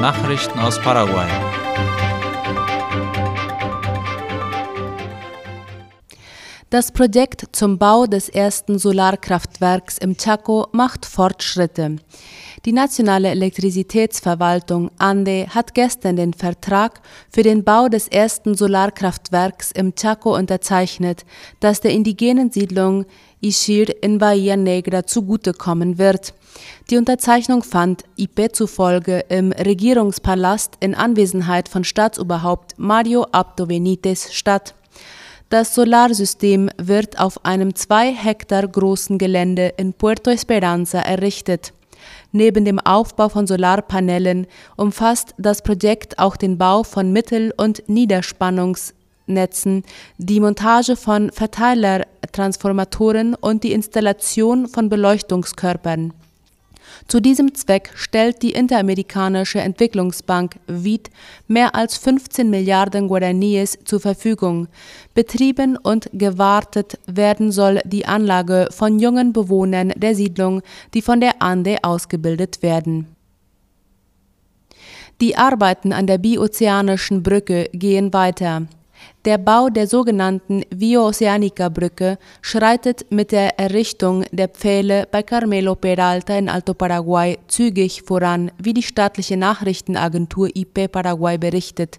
Nachrichten aus Paraguay. Das Projekt zum Bau des ersten Solarkraftwerks im Chaco macht Fortschritte. Die nationale Elektrizitätsverwaltung ANDE hat gestern den Vertrag für den Bau des ersten Solarkraftwerks im Chaco unterzeichnet, das der indigenen Siedlung Ishir in Bahia Negra zugutekommen wird. Die Unterzeichnung fand IP zufolge im Regierungspalast in Anwesenheit von Staatsoberhaupt Mario Abdo Benitez statt. Das Solarsystem wird auf einem zwei Hektar großen Gelände in Puerto Esperanza errichtet. Neben dem Aufbau von Solarpanelen umfasst das Projekt auch den Bau von Mittel- und Niederspannungsnetzen, die Montage von Verteilertransformatoren und die Installation von Beleuchtungskörpern. Zu diesem Zweck stellt die Interamerikanische Entwicklungsbank (WID) mehr als 15 Milliarden Guaraníes zur Verfügung. Betrieben und gewartet werden soll die Anlage von jungen Bewohnern der Siedlung, die von der ANDE ausgebildet werden. Die Arbeiten an der Biozeanischen Brücke gehen weiter der Bau der sogenannten Vio-Oceanica-Brücke schreitet mit der Errichtung der Pfähle bei Carmelo Peralta in Alto Paraguay zügig voran, wie die staatliche Nachrichtenagentur IP Paraguay berichtet.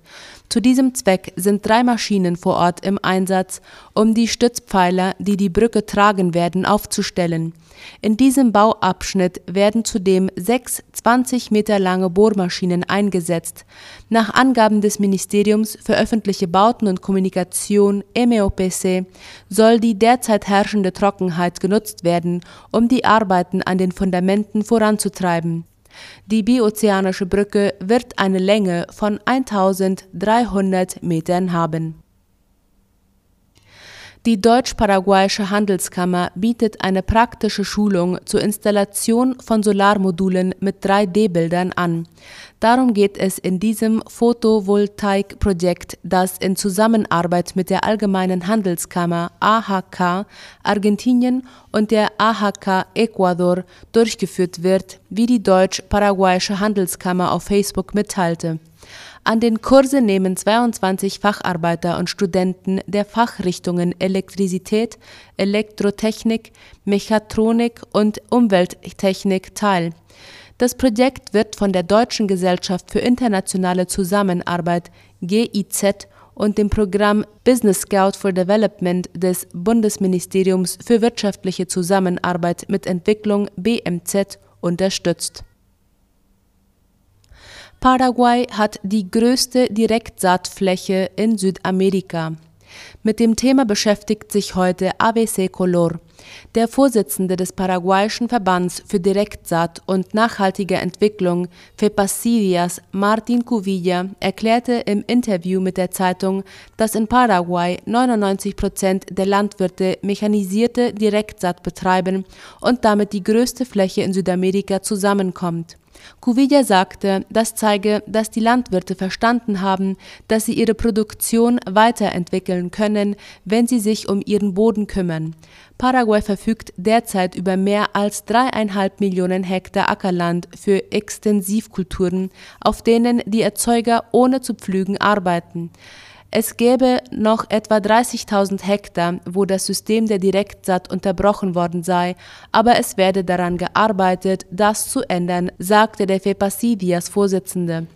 Zu diesem Zweck sind drei Maschinen vor Ort im Einsatz, um die Stützpfeiler, die die Brücke tragen werden, aufzustellen. In diesem Bauabschnitt werden zudem sechs 20 Meter lange Bohrmaschinen eingesetzt. Nach Angaben des Ministeriums für öffentliche Bauten und Kommunikation MEOPC soll die derzeit herrschende Trockenheit genutzt werden, um die Arbeiten an den Fundamenten voranzutreiben. Die Biozeanische Brücke wird eine Länge von 1300 Metern haben die Deutsch-Paraguayische Handelskammer bietet eine praktische Schulung zur Installation von Solarmodulen mit 3D-Bildern an. Darum geht es in diesem Photovoltaik-Projekt, das in Zusammenarbeit mit der Allgemeinen Handelskammer AHK Argentinien und der AHK Ecuador durchgeführt wird, wie die Deutsch-Paraguayische Handelskammer auf Facebook mitteilte. An den Kursen nehmen 22 Facharbeiter und Studenten der Fachrichtungen Elektrizität, Elektrotechnik, Mechatronik und Umwelttechnik teil. Das Projekt wird von der Deutschen Gesellschaft für internationale Zusammenarbeit GIZ und dem Programm Business Scout for Development des Bundesministeriums für wirtschaftliche Zusammenarbeit mit Entwicklung BMZ unterstützt Paraguay hat die größte Direktsaatfläche in Südamerika. Mit dem Thema beschäftigt sich heute ABC Color. Der Vorsitzende des paraguayischen Verbands für Direktsaat und nachhaltige Entwicklung FEPASIDIAS, Martin Cuvilla, erklärte im Interview mit der Zeitung, dass in Paraguay 99 Prozent der Landwirte mechanisierte Direktsaat betreiben und damit die größte Fläche in Südamerika zusammenkommt. Cuvilla sagte, das zeige, dass die Landwirte verstanden haben, dass sie ihre Produktion weiterentwickeln können, wenn sie sich um ihren Boden kümmern. Paraguay verfügt derzeit über mehr als dreieinhalb Millionen Hektar Ackerland für Extensivkulturen, auf denen die Erzeuger ohne zu pflügen arbeiten. Es gäbe noch etwa 30.000 Hektar, wo das System der Direktsaat unterbrochen worden sei, aber es werde daran gearbeitet, das zu ändern, sagte der FEPASIDIAS Vorsitzende.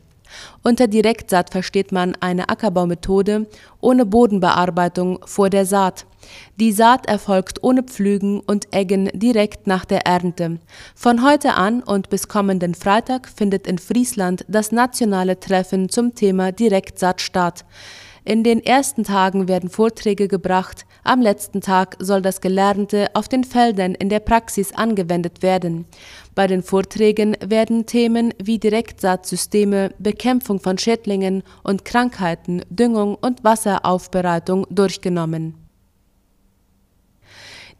Unter Direktsaat versteht man eine Ackerbaumethode ohne Bodenbearbeitung vor der Saat. Die Saat erfolgt ohne Pflügen und Eggen direkt nach der Ernte. Von heute an und bis kommenden Freitag findet in Friesland das nationale Treffen zum Thema Direktsaat statt. In den ersten Tagen werden Vorträge gebracht, am letzten Tag soll das Gelernte auf den Feldern in der Praxis angewendet werden. Bei den Vorträgen werden Themen wie Direktsaatsysteme, Bekämpfung von Schädlingen und Krankheiten, Düngung und Wasseraufbereitung durchgenommen.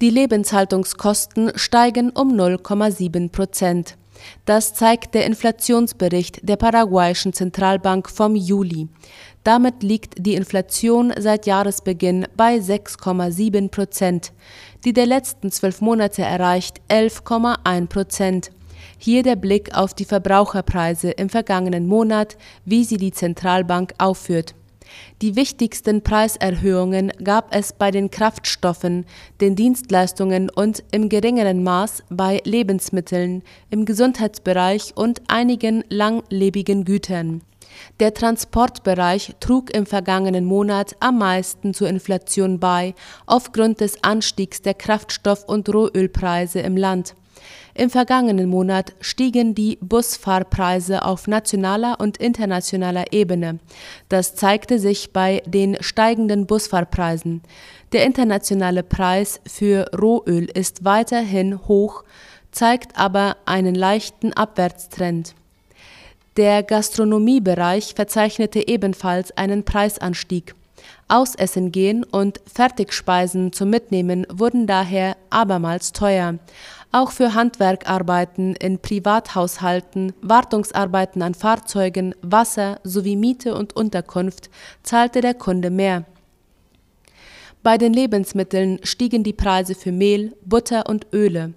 Die Lebenshaltungskosten steigen um 0,7 Prozent. Das zeigt der Inflationsbericht der paraguayischen Zentralbank vom Juli. Damit liegt die Inflation seit Jahresbeginn bei 6,7 Prozent. Die der letzten zwölf Monate erreicht 11,1 Prozent. Hier der Blick auf die Verbraucherpreise im vergangenen Monat, wie sie die Zentralbank aufführt. Die wichtigsten Preiserhöhungen gab es bei den Kraftstoffen, den Dienstleistungen und im geringeren Maß bei Lebensmitteln, im Gesundheitsbereich und einigen langlebigen Gütern. Der Transportbereich trug im vergangenen Monat am meisten zur Inflation bei, aufgrund des Anstiegs der Kraftstoff- und Rohölpreise im Land. Im vergangenen Monat stiegen die Busfahrpreise auf nationaler und internationaler Ebene. Das zeigte sich bei den steigenden Busfahrpreisen. Der internationale Preis für Rohöl ist weiterhin hoch, zeigt aber einen leichten Abwärtstrend. Der Gastronomiebereich verzeichnete ebenfalls einen Preisanstieg. Ausessen gehen und Fertigspeisen zum Mitnehmen wurden daher abermals teuer. Auch für Handwerkarbeiten in Privathaushalten, Wartungsarbeiten an Fahrzeugen, Wasser sowie Miete und Unterkunft zahlte der Kunde mehr. Bei den Lebensmitteln stiegen die Preise für Mehl, Butter und Öle.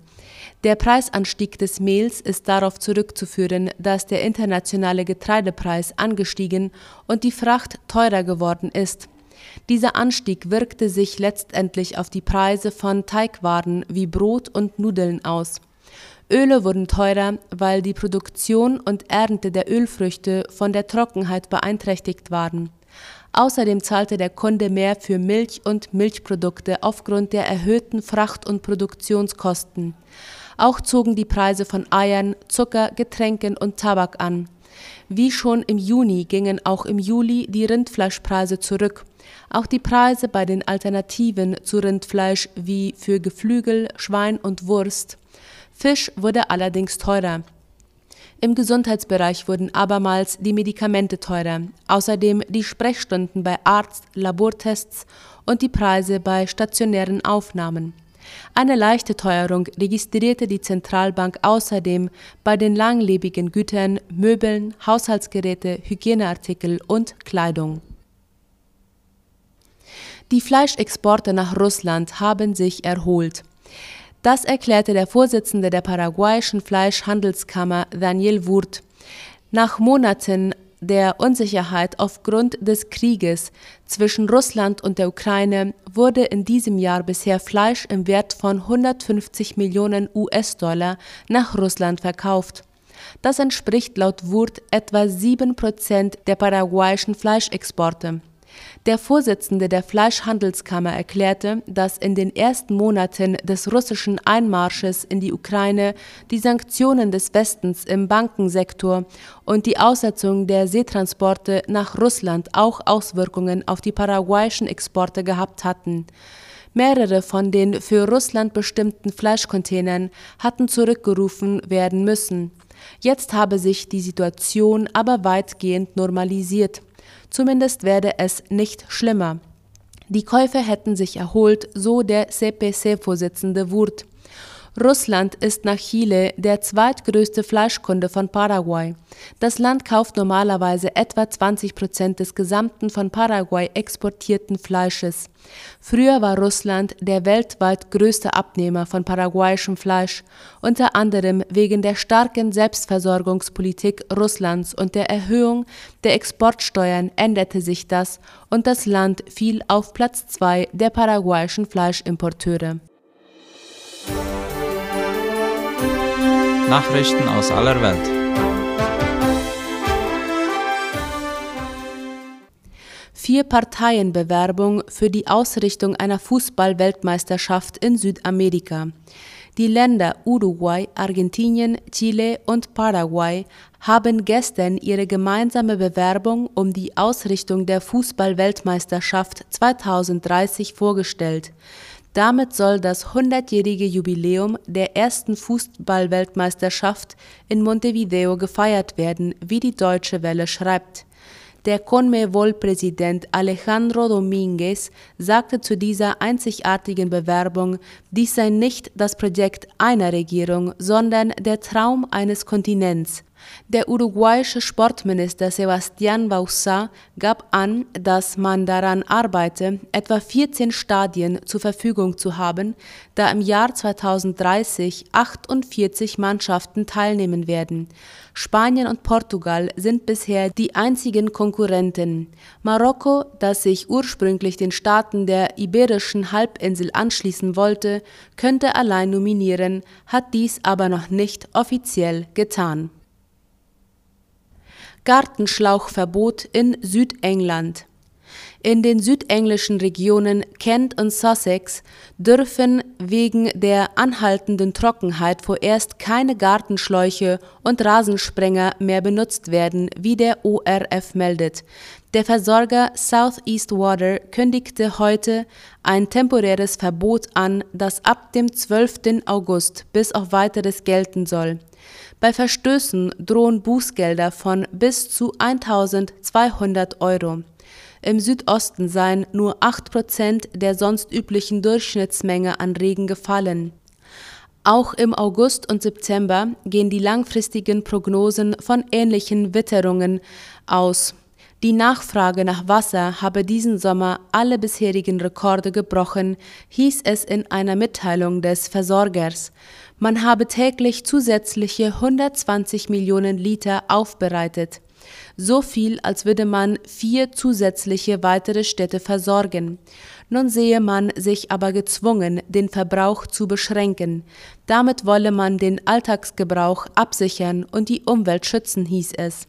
Der Preisanstieg des Mehls ist darauf zurückzuführen, dass der internationale Getreidepreis angestiegen und die Fracht teurer geworden ist. Dieser Anstieg wirkte sich letztendlich auf die Preise von Teigwaren wie Brot und Nudeln aus. Öle wurden teurer, weil die Produktion und Ernte der Ölfrüchte von der Trockenheit beeinträchtigt waren. Außerdem zahlte der Kunde mehr für Milch und Milchprodukte aufgrund der erhöhten Fracht- und Produktionskosten. Auch zogen die Preise von Eiern, Zucker, Getränken und Tabak an. Wie schon im Juni gingen auch im Juli die Rindfleischpreise zurück. Auch die Preise bei den Alternativen zu Rindfleisch wie für Geflügel, Schwein und Wurst. Fisch wurde allerdings teurer. Im Gesundheitsbereich wurden abermals die Medikamente teurer, außerdem die Sprechstunden bei Arzt, Labortests und die Preise bei stationären Aufnahmen. Eine leichte Teuerung registrierte die Zentralbank außerdem bei den langlebigen Gütern, Möbeln, Haushaltsgeräte, Hygieneartikel und Kleidung. Die Fleischexporte nach Russland haben sich erholt. Das erklärte der Vorsitzende der paraguayischen Fleischhandelskammer Daniel Wurt. Nach Monaten der Unsicherheit aufgrund des Krieges zwischen Russland und der Ukraine wurde in diesem Jahr bisher Fleisch im Wert von 150 Millionen US-Dollar nach Russland verkauft. Das entspricht laut Wurt etwa sieben Prozent der paraguayischen Fleischexporte. Der Vorsitzende der Fleischhandelskammer erklärte, dass in den ersten Monaten des russischen Einmarsches in die Ukraine die Sanktionen des Westens im Bankensektor und die Aussetzung der Seetransporte nach Russland auch Auswirkungen auf die paraguayischen Exporte gehabt hatten. Mehrere von den für Russland bestimmten Fleischcontainern hatten zurückgerufen werden müssen. Jetzt habe sich die Situation aber weitgehend normalisiert. Zumindest werde es nicht schlimmer. Die Käufe hätten sich erholt, so der CPC-Vorsitzende Wurt. Russland ist nach Chile der zweitgrößte Fleischkunde von Paraguay. Das Land kauft normalerweise etwa 20 Prozent des gesamten von Paraguay exportierten Fleisches. Früher war Russland der weltweit größte Abnehmer von paraguayischem Fleisch, unter anderem wegen der starken Selbstversorgungspolitik Russlands und der Erhöhung der Exportsteuern änderte sich das und das Land fiel auf Platz zwei der paraguayischen Fleischimporteure. Nachrichten aus aller Welt. Vier-Parteien-Bewerbung für die Ausrichtung einer Fußball-Weltmeisterschaft in Südamerika. Die Länder Uruguay, Argentinien, Chile und Paraguay haben gestern ihre gemeinsame Bewerbung um die Ausrichtung der Fußball-Weltmeisterschaft 2030 vorgestellt. Damit soll das 100-jährige Jubiläum der ersten Fußballweltmeisterschaft in Montevideo gefeiert werden, wie die Deutsche Welle schreibt. Der CONMEBOL-Präsident Alejandro Domínguez sagte zu dieser einzigartigen Bewerbung, dies sei nicht das Projekt einer Regierung, sondern der Traum eines Kontinents. Der uruguayische Sportminister Sebastián Bauzá gab an, dass man daran arbeite, etwa 14 Stadien zur Verfügung zu haben, da im Jahr 2030 48 Mannschaften teilnehmen werden. Spanien und Portugal sind bisher die einzigen Konkurrenten. Marokko, das sich ursprünglich den Staaten der Iberischen Halbinsel anschließen wollte, könnte allein nominieren, hat dies aber noch nicht offiziell getan. Gartenschlauchverbot in Südengland. In den südenglischen Regionen Kent und Sussex dürfen wegen der anhaltenden Trockenheit vorerst keine Gartenschläuche und Rasensprenger mehr benutzt werden, wie der ORF meldet. Der Versorger Southeast Water kündigte heute ein temporäres Verbot an, das ab dem 12. August bis auf weiteres gelten soll. Bei Verstößen drohen Bußgelder von bis zu 1200 Euro. Im Südosten seien nur 8 Prozent der sonst üblichen Durchschnittsmenge an Regen gefallen. Auch im August und September gehen die langfristigen Prognosen von ähnlichen Witterungen aus. Die Nachfrage nach Wasser habe diesen Sommer alle bisherigen Rekorde gebrochen, hieß es in einer Mitteilung des Versorgers. Man habe täglich zusätzliche 120 Millionen Liter aufbereitet. So viel, als würde man vier zusätzliche weitere Städte versorgen. Nun sehe man sich aber gezwungen, den Verbrauch zu beschränken. Damit wolle man den Alltagsgebrauch absichern und die Umwelt schützen, hieß es.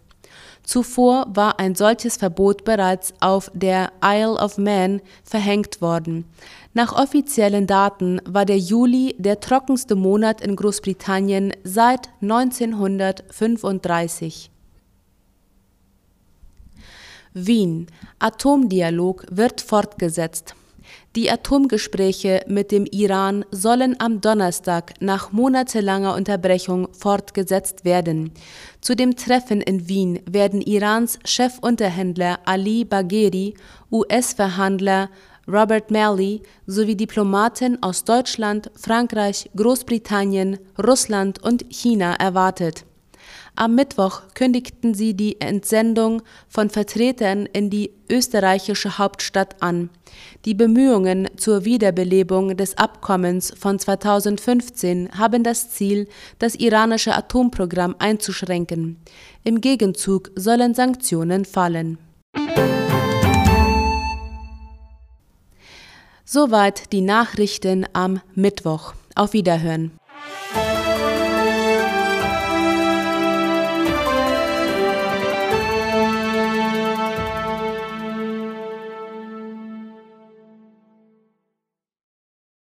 Zuvor war ein solches Verbot bereits auf der Isle of Man verhängt worden. Nach offiziellen Daten war der Juli der trockenste Monat in Großbritannien seit 1935. Wien. Atomdialog wird fortgesetzt. Die Atomgespräche mit dem Iran sollen am Donnerstag nach monatelanger Unterbrechung fortgesetzt werden. Zu dem Treffen in Wien werden Irans Chefunterhändler Ali Bagheri, US-Verhandler Robert Malley sowie Diplomaten aus Deutschland, Frankreich, Großbritannien, Russland und China erwartet. Am Mittwoch kündigten sie die Entsendung von Vertretern in die österreichische Hauptstadt an. Die Bemühungen zur Wiederbelebung des Abkommens von 2015 haben das Ziel, das iranische Atomprogramm einzuschränken. Im Gegenzug sollen Sanktionen fallen. Soweit die Nachrichten am Mittwoch. Auf Wiederhören.